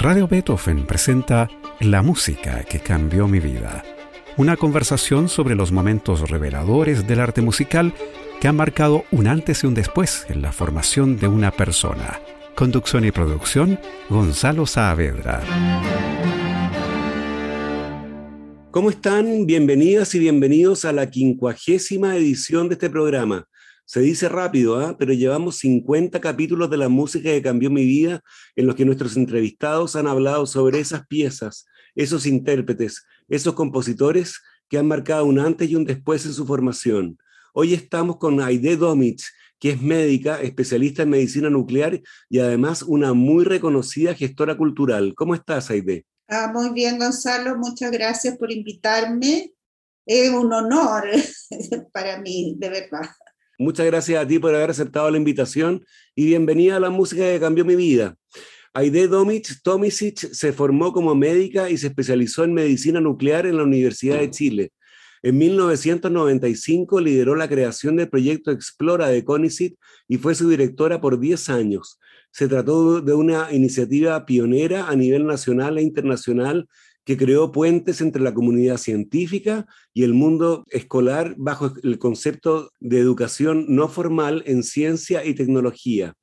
Radio Beethoven presenta La música que cambió mi vida. Una conversación sobre los momentos reveladores del arte musical que han marcado un antes y un después en la formación de una persona. Conducción y producción, Gonzalo Saavedra. ¿Cómo están? Bienvenidas y bienvenidos a la quincuagésima edición de este programa. Se dice rápido, ¿ah? pero llevamos 50 capítulos de la música que cambió mi vida, en los que nuestros entrevistados han hablado sobre esas piezas, esos intérpretes, esos compositores que han marcado un antes y un después en su formación. Hoy estamos con Aide Domich, que es médica, especialista en medicina nuclear y además una muy reconocida gestora cultural. ¿Cómo estás, Aide? Ah, muy bien, Gonzalo, muchas gracias por invitarme. Es un honor para mí, de verdad. Muchas gracias a ti por haber aceptado la invitación y bienvenida a la música que cambió mi vida. Aide Domich Tomisic se formó como médica y se especializó en medicina nuclear en la Universidad de Chile. En 1995 lideró la creación del proyecto Explora de CONICIT y fue su directora por 10 años. Se trató de una iniciativa pionera a nivel nacional e internacional que creó puentes entre la comunidad científica y el mundo escolar bajo el concepto de educación no formal en ciencia y tecnología.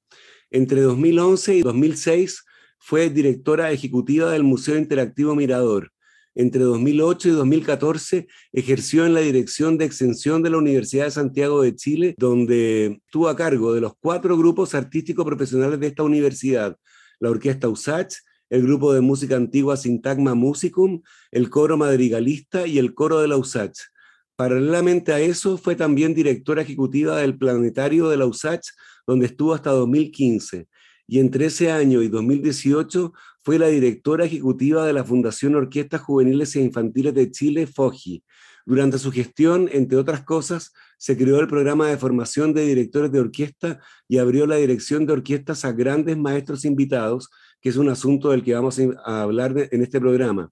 Entre 2011 y 2006 fue directora ejecutiva del Museo Interactivo Mirador. Entre 2008 y 2014 ejerció en la dirección de extensión de la Universidad de Santiago de Chile, donde estuvo a cargo de los cuatro grupos artísticos profesionales de esta universidad, la Orquesta USACH, el grupo de música antigua Sintagma Musicum, el coro madrigalista y el coro de la USACH. Paralelamente a eso, fue también directora ejecutiva del Planetario de la USACH, donde estuvo hasta 2015. Y entre ese año y 2018 fue la directora ejecutiva de la Fundación Orquestas Juveniles e Infantiles de Chile, FOGI. Durante su gestión, entre otras cosas, se creó el programa de formación de directores de orquesta y abrió la dirección de orquestas a grandes maestros invitados, que es un asunto del que vamos a hablar en este programa.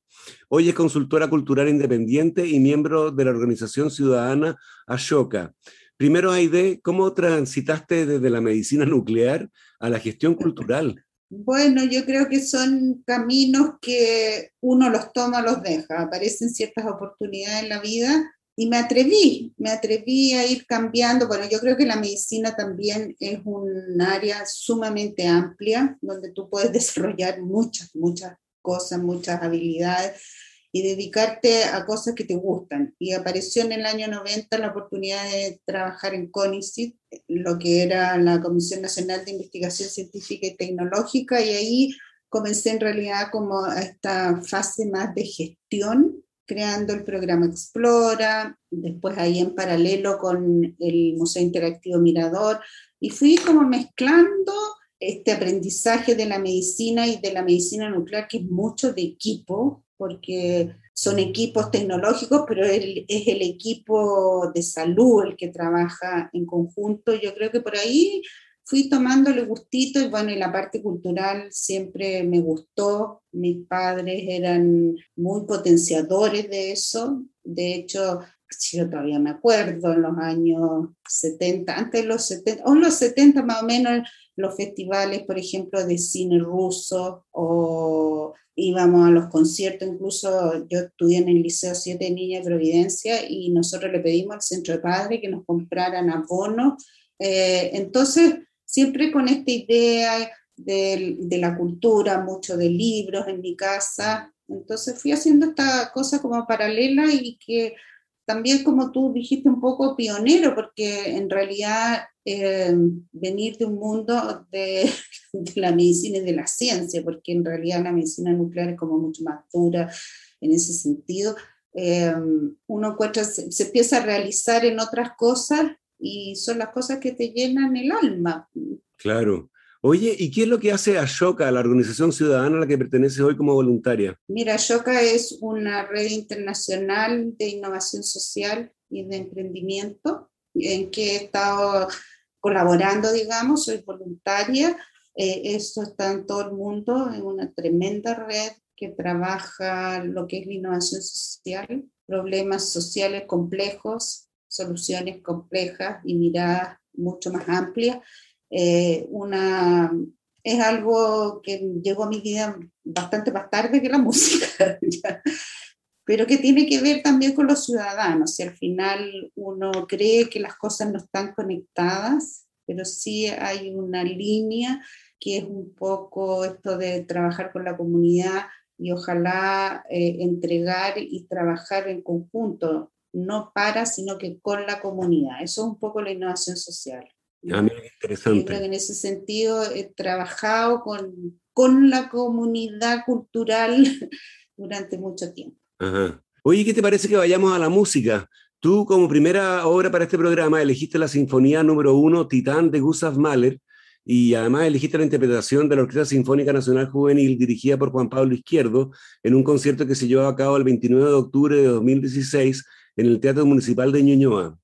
Hoy es consultora cultural independiente y miembro de la organización ciudadana Ashoka. Primero, Aide, ¿cómo transitaste desde la medicina nuclear a la gestión cultural? Bueno, yo creo que son caminos que uno los toma, los deja. Aparecen ciertas oportunidades en la vida y me atreví, me atreví a ir cambiando. Bueno, yo creo que la medicina también es un área sumamente amplia donde tú puedes desarrollar muchas, muchas cosas, muchas habilidades y dedicarte a cosas que te gustan. Y apareció en el año 90 la oportunidad de trabajar en CONICIT, lo que era la Comisión Nacional de Investigación Científica y Tecnológica, y ahí comencé en realidad como esta fase más de gestión, creando el programa Explora, después ahí en paralelo con el Museo Interactivo Mirador, y fui como mezclando este aprendizaje de la medicina y de la medicina nuclear, que es mucho de equipo, porque son equipos tecnológicos, pero es el equipo de salud el que trabaja en conjunto. Yo creo que por ahí fui tomándole gustito y bueno, y la parte cultural siempre me gustó. Mis padres eran muy potenciadores de eso. De hecho, yo todavía me acuerdo, en los años 70, antes de los 70, o en los 70 más o menos, los festivales, por ejemplo, de cine ruso o íbamos a los conciertos, incluso yo estudié en el Liceo 7 Niña de Providencia y nosotros le pedimos al centro de padres que nos compraran abonos. Eh, entonces, siempre con esta idea de, de, la cultura, mucho de libros en mi casa. Entonces fui haciendo esta cosa como paralela y que también como tú dijiste un poco pionero, porque en realidad eh, venir de un mundo de, de, la medicina y de la ciencia, porque en realidad la medicina nuclear es como mucho más dura en ese sentido, eh, uno encuentra, se, se, empieza a realizar en otras cosas y son las cosas que te llenan el alma. Claro. Oye, ¿y qué es lo que hace Ashoka, la organización ciudadana a la que pertenece hoy como voluntaria? Mira, Ashoka es una red internacional de innovación social y de emprendimiento en que he estado colaborando, digamos, soy voluntaria. Eh, esto está en todo el mundo, en una tremenda red que trabaja lo que es la innovación social, problemas sociales complejos, soluciones complejas y miradas mucho más amplias eh, una es algo que llegó a mi vida bastante más tarde que la música, pero que tiene que ver también con los ciudadanos. Y al final uno cree que las cosas no están conectadas, pero sí hay una línea que es un poco esto de trabajar con la comunidad y ojalá eh, entregar y trabajar en conjunto, no para, sino que con la comunidad. Eso es un poco la innovación social. Ah, interesante. Creo que en ese sentido he trabajado con, con la comunidad cultural durante mucho tiempo. Ajá. Oye, ¿qué te parece que vayamos a la música? Tú, como primera obra para este programa, elegiste la Sinfonía número uno, Titán, de Gustav Mahler, y además elegiste la interpretación de la Orquesta Sinfónica Nacional Juvenil dirigida por Juan Pablo Izquierdo en un concierto que se llevó a cabo el 29 de octubre de 2016 en el Teatro Municipal de Ñuñoa.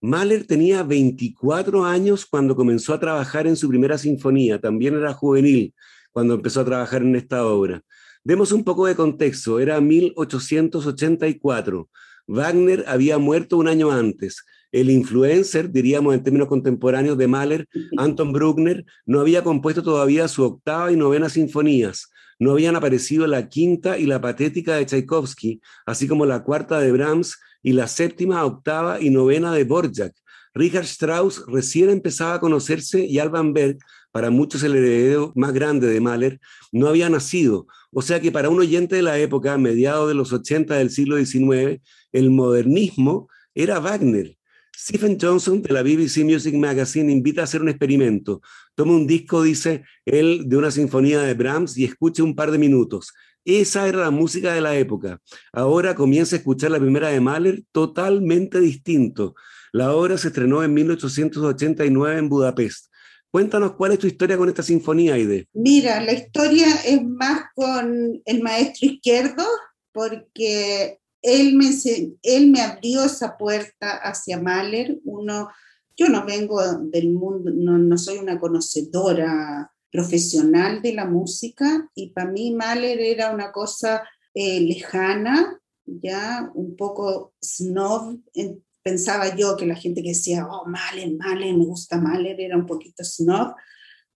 Mahler tenía 24 años cuando comenzó a trabajar en su primera sinfonía, también era juvenil cuando empezó a trabajar en esta obra. Demos un poco de contexto, era 1884. Wagner había muerto un año antes el influencer, diríamos en términos contemporáneos de Mahler, Anton Bruckner, no había compuesto todavía su octava y novena sinfonías. No habían aparecido la quinta y la patética de Tchaikovsky, así como la cuarta de Brahms y la séptima, octava y novena de Borjak. Richard Strauss recién empezaba a conocerse y Alban Berg, para muchos el heredero más grande de Mahler, no había nacido. O sea que para un oyente de la época, mediados de los 80 del siglo XIX, el modernismo era Wagner. Stephen Johnson de la BBC Music Magazine invita a hacer un experimento. Toma un disco, dice él, de una sinfonía de Brahms y escuche un par de minutos. Esa era la música de la época. Ahora comienza a escuchar la primera de Mahler totalmente distinto. La obra se estrenó en 1889 en Budapest. Cuéntanos cuál es tu historia con esta sinfonía, Aide. Mira, la historia es más con el maestro izquierdo, porque él me, abrió esa puerta hacia Mahler. Uno, yo no vengo del mundo, no, soy una conocedora profesional de la música y para mí Mahler era una cosa eh, lejana, ya un poco snob. pensaba yo que la gente que decía, oh, Mahler, Mahler, me gusta Mahler, era un poquito snob,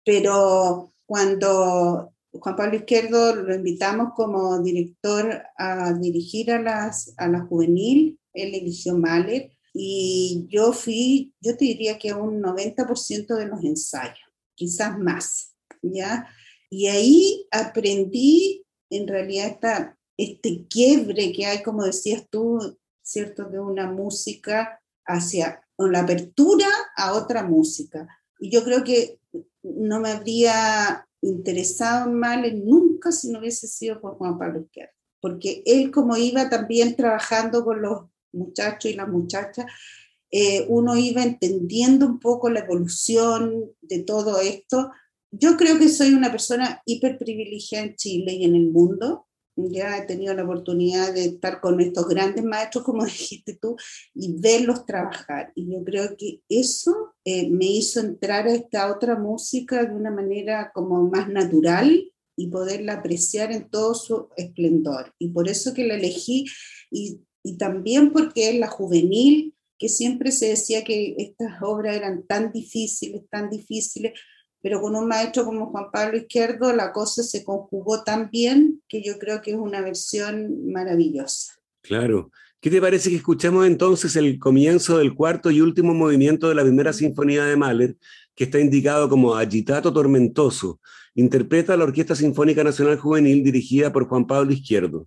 pero cuando Juan Pablo Izquierdo lo invitamos como director a dirigir a, las, a la juvenil, él eligió Mahler, y yo fui, yo te diría que un 90% de los ensayos, quizás más, ¿ya? Y ahí aprendí en realidad esta, este quiebre que hay, como decías tú, ¿cierto? De una música hacia la apertura a otra música. Y yo creo que no me habría interesado en Mahler nunca si no hubiese sido por Juan Pablo Izquierdo, porque él como iba también trabajando con los muchachos y las muchachas, eh, uno iba entendiendo un poco la evolución de todo esto. Yo creo que soy una persona hiper privilegiada en Chile y en el mundo, ya he tenido la oportunidad de estar con estos grandes maestros, como dijiste tú, y verlos trabajar. Y yo creo que eso eh, me hizo entrar a esta otra música de una manera como más natural y poderla apreciar en todo su esplendor. Y por eso que la elegí, y, y también porque es la juvenil, que siempre se decía que estas obras eran tan difíciles, tan difíciles, pero con un maestro como Juan Pablo Izquierdo la cosa se conjugó tan bien que yo creo que es una versión maravillosa. Claro. ¿Qué te parece que escuchemos entonces el comienzo del cuarto y último movimiento de la primera sinfonía de Mahler, que está indicado como Agitato Tormentoso? Interpreta la Orquesta Sinfónica Nacional Juvenil dirigida por Juan Pablo Izquierdo.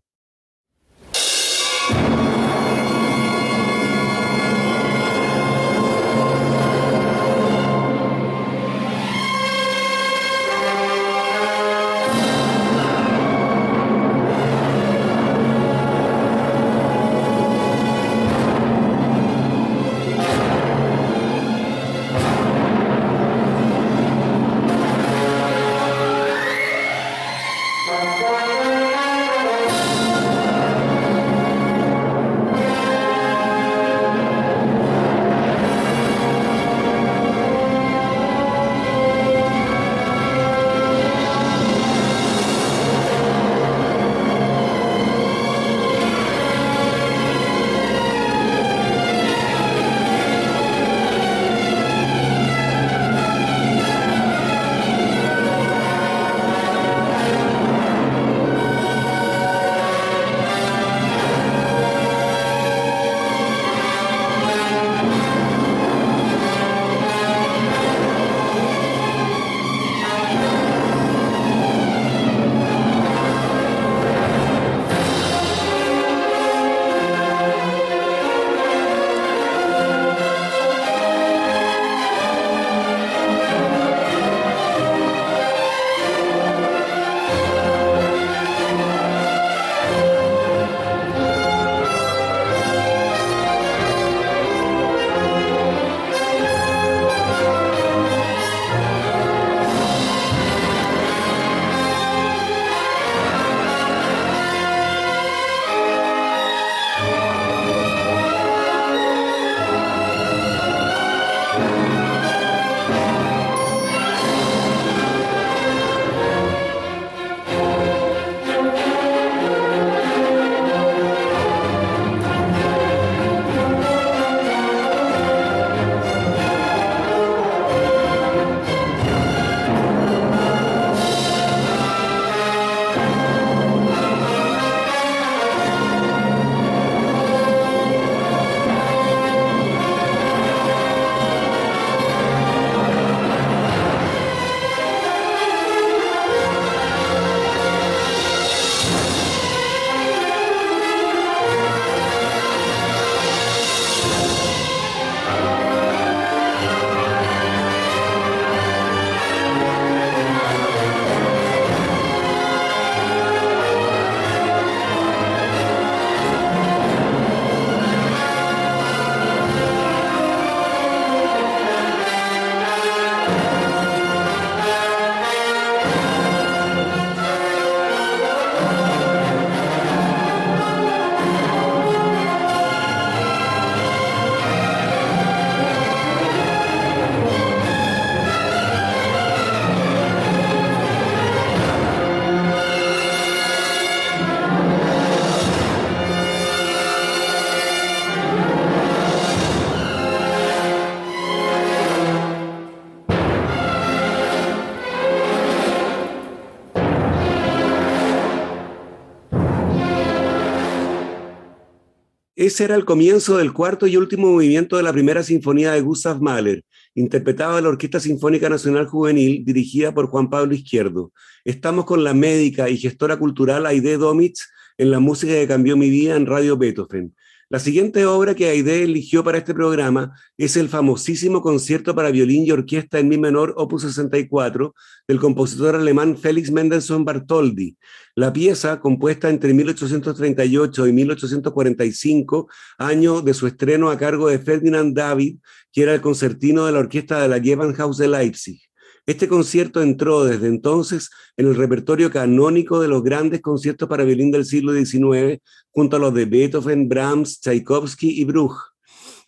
Ese era el comienzo del cuarto y último movimiento de la primera sinfonía de Gustav Mahler, interpretada de la Orquesta Sinfónica Nacional Juvenil, dirigida por Juan Pablo Izquierdo. Estamos con la médica y gestora cultural Aide Domitz en la música que cambió mi vida en Radio Beethoven. La siguiente obra que Aide eligió para este programa es el famosísimo concierto para violín y orquesta en mi menor, opus 64, del compositor alemán Felix Mendelssohn Bartholdy. La pieza, compuesta entre 1838 y 1845, año de su estreno a cargo de Ferdinand David, que era el concertino de la orquesta de la Gewandhaus de Leipzig. Este concierto entró desde entonces en el repertorio canónico de los grandes conciertos para violín del siglo XIX, junto a los de Beethoven, Brahms, Tchaikovsky y Bruch.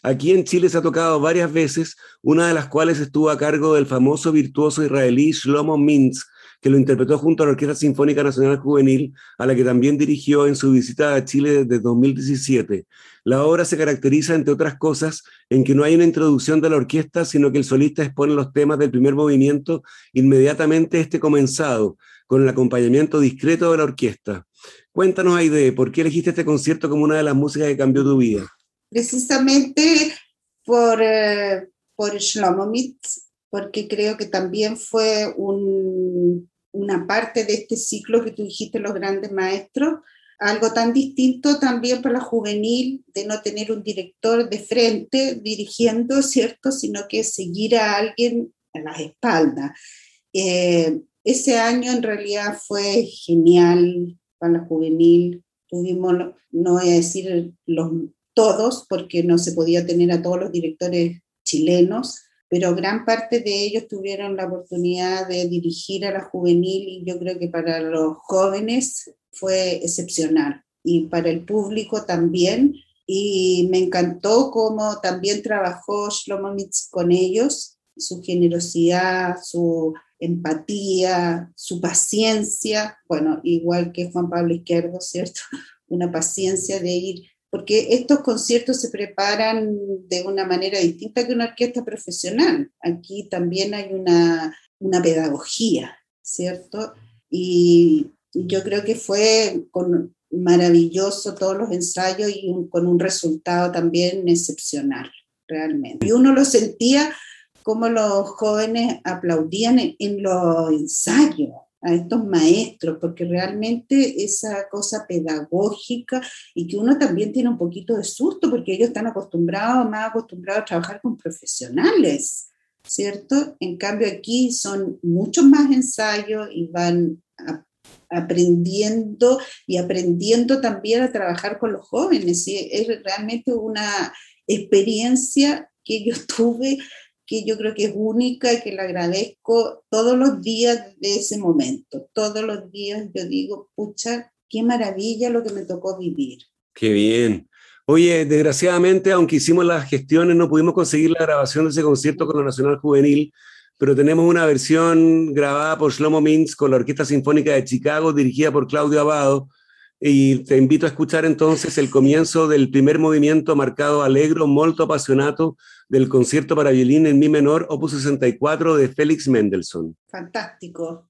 Aquí en Chile se ha tocado varias veces, una de las cuales estuvo a cargo del famoso virtuoso israelí Shlomo Mintz, que lo interpretó junto a la Orquesta Sinfónica Nacional Juvenil, a la que también dirigió en su visita a Chile desde 2017. La obra se caracteriza, entre otras cosas, en que no hay una introducción de la orquesta, sino que el solista expone los temas del primer movimiento inmediatamente este comenzado, con el acompañamiento discreto de la orquesta. Cuéntanos, Aide, ¿por qué elegiste este concierto como una de las músicas que cambió tu vida? Precisamente por, eh, por Shlomo Mitz, porque creo que también fue un, una parte de este ciclo que tú dijiste, los grandes maestros, algo tan distinto también para la juvenil de no tener un director de frente dirigiendo, ¿cierto? Sino que seguir a alguien a las espaldas. Eh, ese año en realidad fue genial para la juvenil. Tuvimos, no voy a decir los todos, porque no se podía tener a todos los directores chilenos, pero gran parte de ellos tuvieron la oportunidad de dirigir a la juvenil y yo creo que para los jóvenes fue excepcional y para el público también. Y me encantó cómo también trabajó Shlomo Mitz con ellos, su generosidad, su empatía, su paciencia, bueno, igual que Juan Pablo Izquierdo, ¿cierto? Una paciencia de ir porque estos conciertos se preparan de una manera distinta que una orquesta profesional. Aquí también hay una, una pedagogía, ¿cierto? Y yo creo que fue maravilloso todos los ensayos y con un resultado también excepcional, realmente. Y uno lo sentía como los jóvenes aplaudían en los ensayos, a estos maestros, porque realmente esa cosa pedagógica y que uno también tiene un poquito de susto porque ellos están acostumbrados, más acostumbrados a trabajar con profesionales, ¿cierto? En cambio aquí son muchos más ensayos y van aprendiendo y aprendiendo también a trabajar con los jóvenes. Es realmente una experiencia que yo tuve que yo creo que es única y que le agradezco todos los días de ese momento. Todos los días yo digo, pucha, qué maravilla lo que me tocó vivir. Qué bien. Oye, desgraciadamente, aunque hicimos las gestiones, no pudimos conseguir la grabación de ese concierto con la Nacional Juvenil, pero tenemos una versión grabada por Shlomo Mintz con la Orquesta Sinfónica de Chicago, dirigida por Claudio Abado, y te invito a escuchar entonces el comienzo del primer movimiento marcado alegro, molto apasionato del concierto para violín en mi menor, opus 64 de Félix Mendelssohn. Fantástico.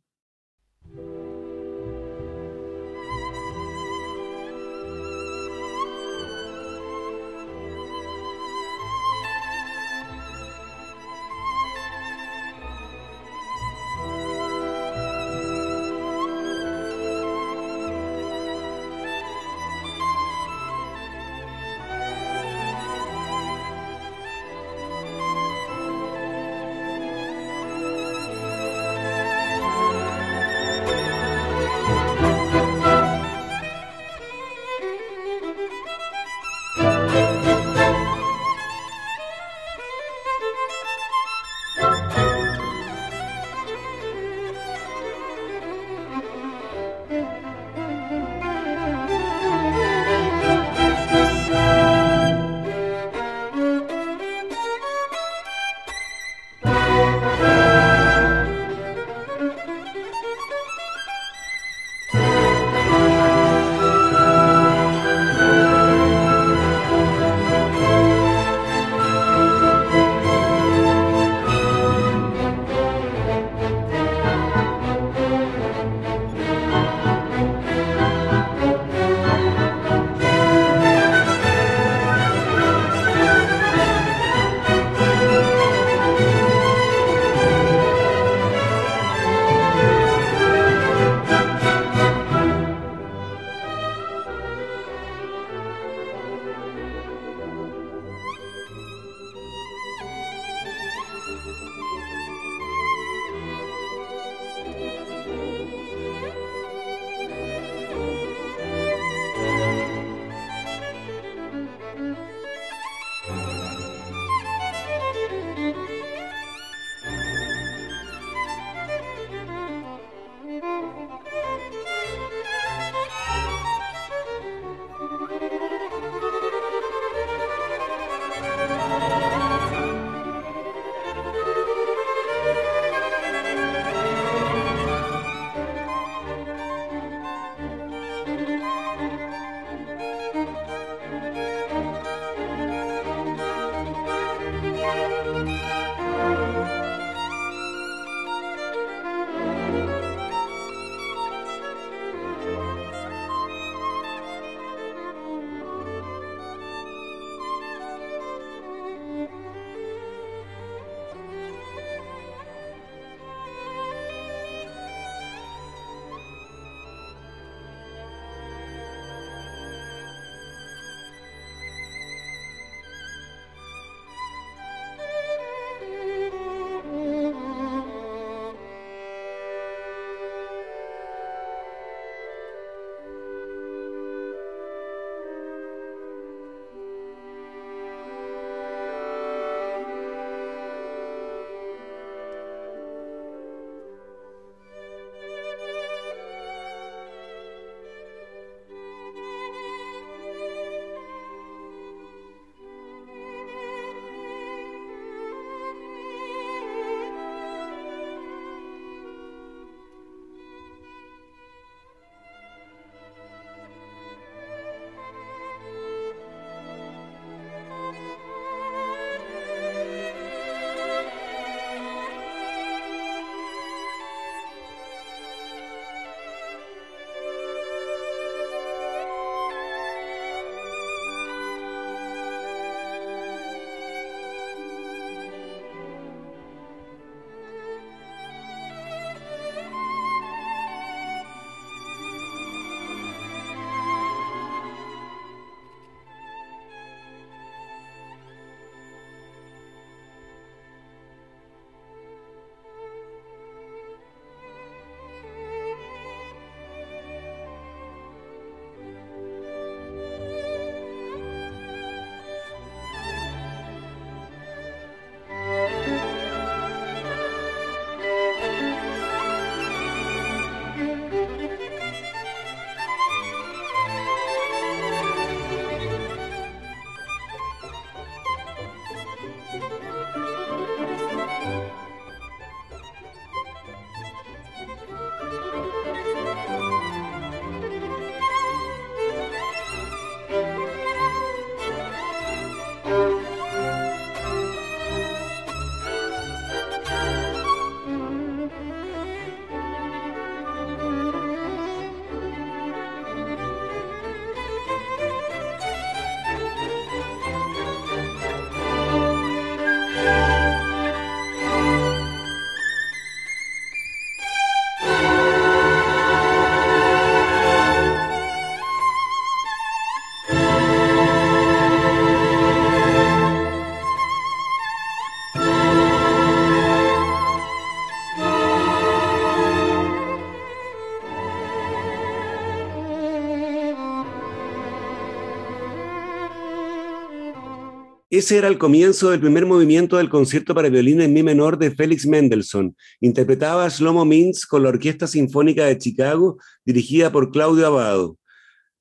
Ese era el comienzo del primer movimiento del concierto para violín en mi menor de Félix Mendelssohn. Interpretaba Shlomo Mintz con la Orquesta Sinfónica de Chicago, dirigida por Claudio Abado.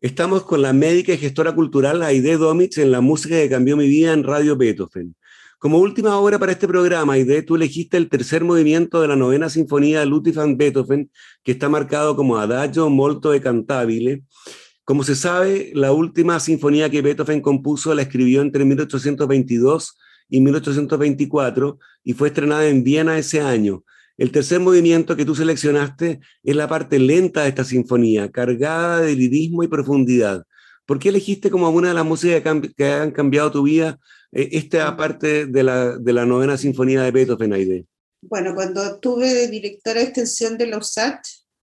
Estamos con la médica y gestora cultural Aide Domitz en la música que cambió mi vida en Radio Beethoven. Como última obra para este programa, Aide, tú elegiste el tercer movimiento de la novena sinfonía de Ludwig van Beethoven, que está marcado como Adagio molto e cantabile, como se sabe, la última sinfonía que Beethoven compuso la escribió entre 1822 y 1824 y fue estrenada en Viena ese año. El tercer movimiento que tú seleccionaste es la parte lenta de esta sinfonía, cargada de lirismo y profundidad. ¿Por qué elegiste como una de las músicas que han cambiado tu vida eh, esta parte de la, de la novena sinfonía de Beethoven, Aide? Bueno, cuando estuve de directora de extensión de los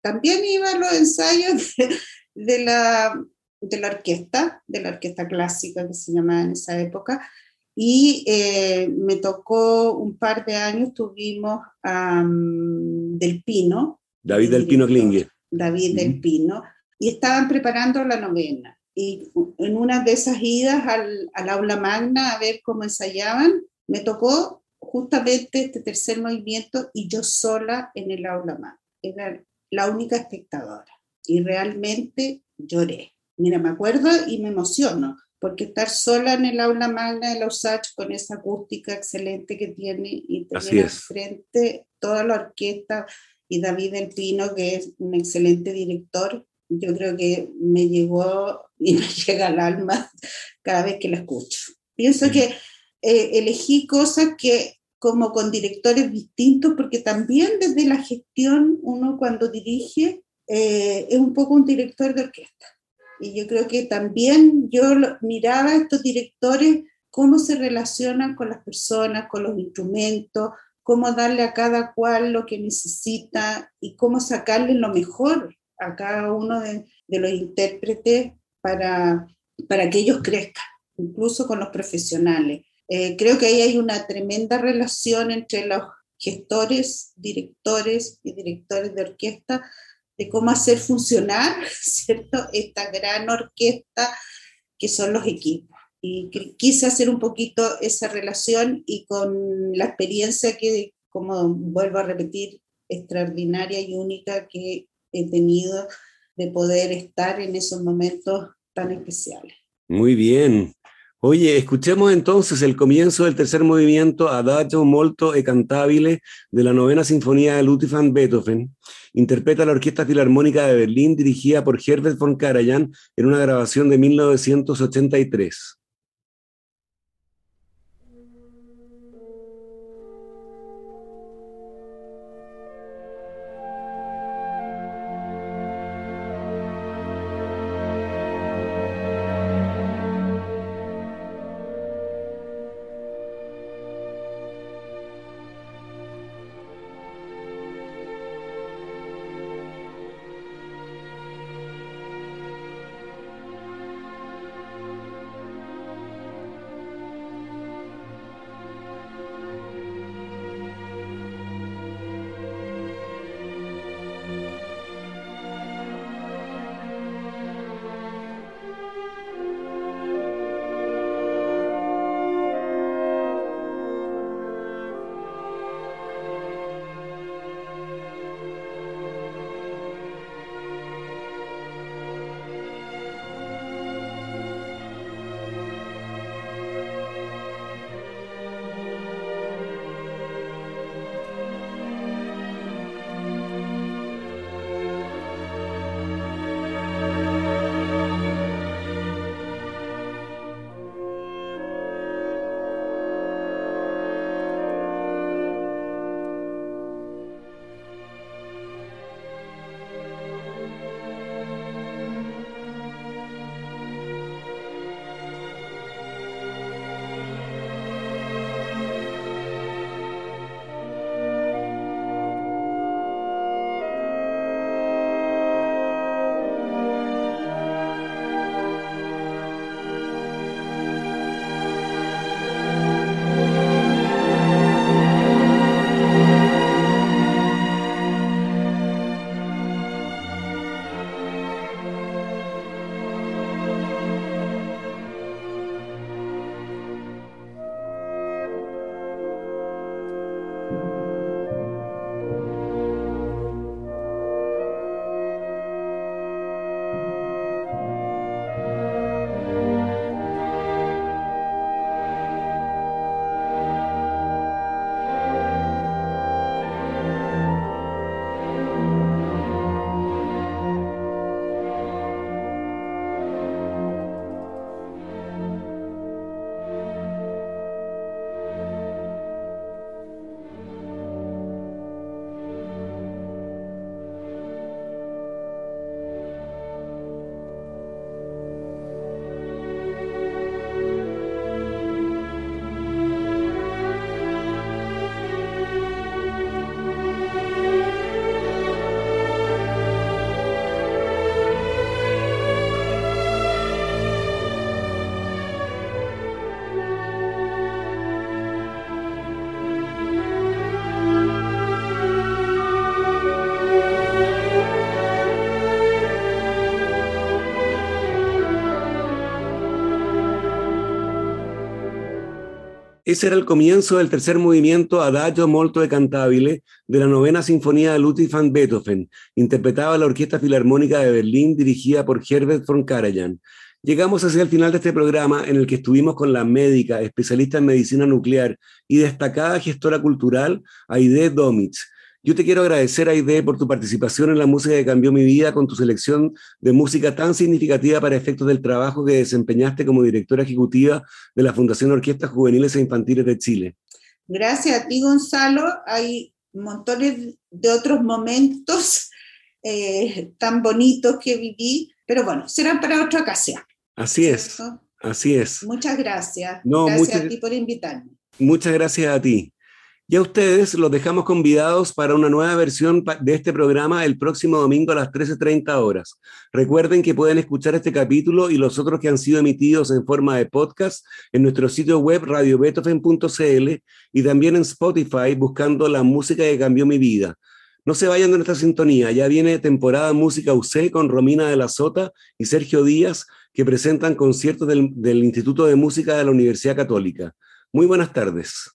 también iba a los ensayos de la, de la orquesta, de la orquesta clásica que se llamaba en esa época, y eh, me tocó un par de años, tuvimos a Del Pino. David Del Pino Klinge. David Del Pino, y estaban preparando la novena. Y en una de esas idas al, al aula magna a ver cómo ensayaban, me tocó justamente este tercer movimiento y yo sola en el aula magna. Era la única espectadora y realmente lloré. Mira, me acuerdo y me emociono, porque estar sola en el aula magna de la USACH con esa acústica excelente que tiene y tener frente toda la orquesta y David El Pino, que es un excelente director, yo creo que me llegó y me llega al alma cada vez que la escucho. Pienso que eh, elegí cosas que como con directores distintos, porque también desde la gestión uno cuando dirige eh, es un poco un director de orquesta. Y yo creo que también yo miraba a estos directores cómo se relacionan con las personas, con los instrumentos, cómo darle a cada cual lo que necesita y cómo sacarle lo mejor a cada uno de, los intérpretes para, para que ellos crezcan, incluso con los profesionales. Eh, creo que ahí hay una tremenda relación entre los gestores, directores y directores de orquesta, de cómo hacer funcionar, ¿cierto? Esta gran orquesta que son los equipos. Y quise hacer un poquito esa relación y con la experiencia que, como vuelvo a repetir, extraordinaria y única que he tenido de poder estar en esos momentos tan especiales. Muy bien. Oye, escuchemos entonces el comienzo del tercer movimiento Adagio molto e cantabile de la novena sinfonía de Ludwig van Beethoven. Interpreta la Orquesta Filarmónica de Berlín dirigida por Herbert von Karajan en una grabación de 1983. Ese era el comienzo del tercer movimiento Adagio molto e cantabile de la novena sinfonía de Ludwig van Beethoven, interpretada la Orquesta Filarmónica de Berlín dirigida por Herbert von Karajan. Llegamos hacia el final de este programa en el que estuvimos con la médica, especialista en medicina nuclear y destacada gestora cultural, Aide Domitz, yo te quiero agradecer, Aide, por tu participación en la música que cambió mi vida con tu selección de música tan significativa para efectos del trabajo que desempeñaste como directora ejecutiva de la Fundación Orquestas Juveniles e Infantiles de Chile. Gracias a ti, Gonzalo. Hay montones de otros momentos eh, tan bonitos que viví, pero bueno, serán para otra ocasión. Así es. Así es. Muchas gracias. gracias a ti por invitarme. Muchas gracias a ti. Y a ustedes los dejamos convidados para una nueva versión de este programa el próximo domingo a las 13.30 horas. Recuerden que pueden escuchar este capítulo y los otros que han sido emitidos en forma de podcast en nuestro sitio web radiobetofen.cl y también en Spotify buscando la música que cambió mi vida. No se vayan de nuestra sintonía, ya viene temporada Música UC con Romina de la Sota y Sergio Díaz que presentan conciertos del, del Instituto de Música de la Universidad Católica. Muy buenas tardes.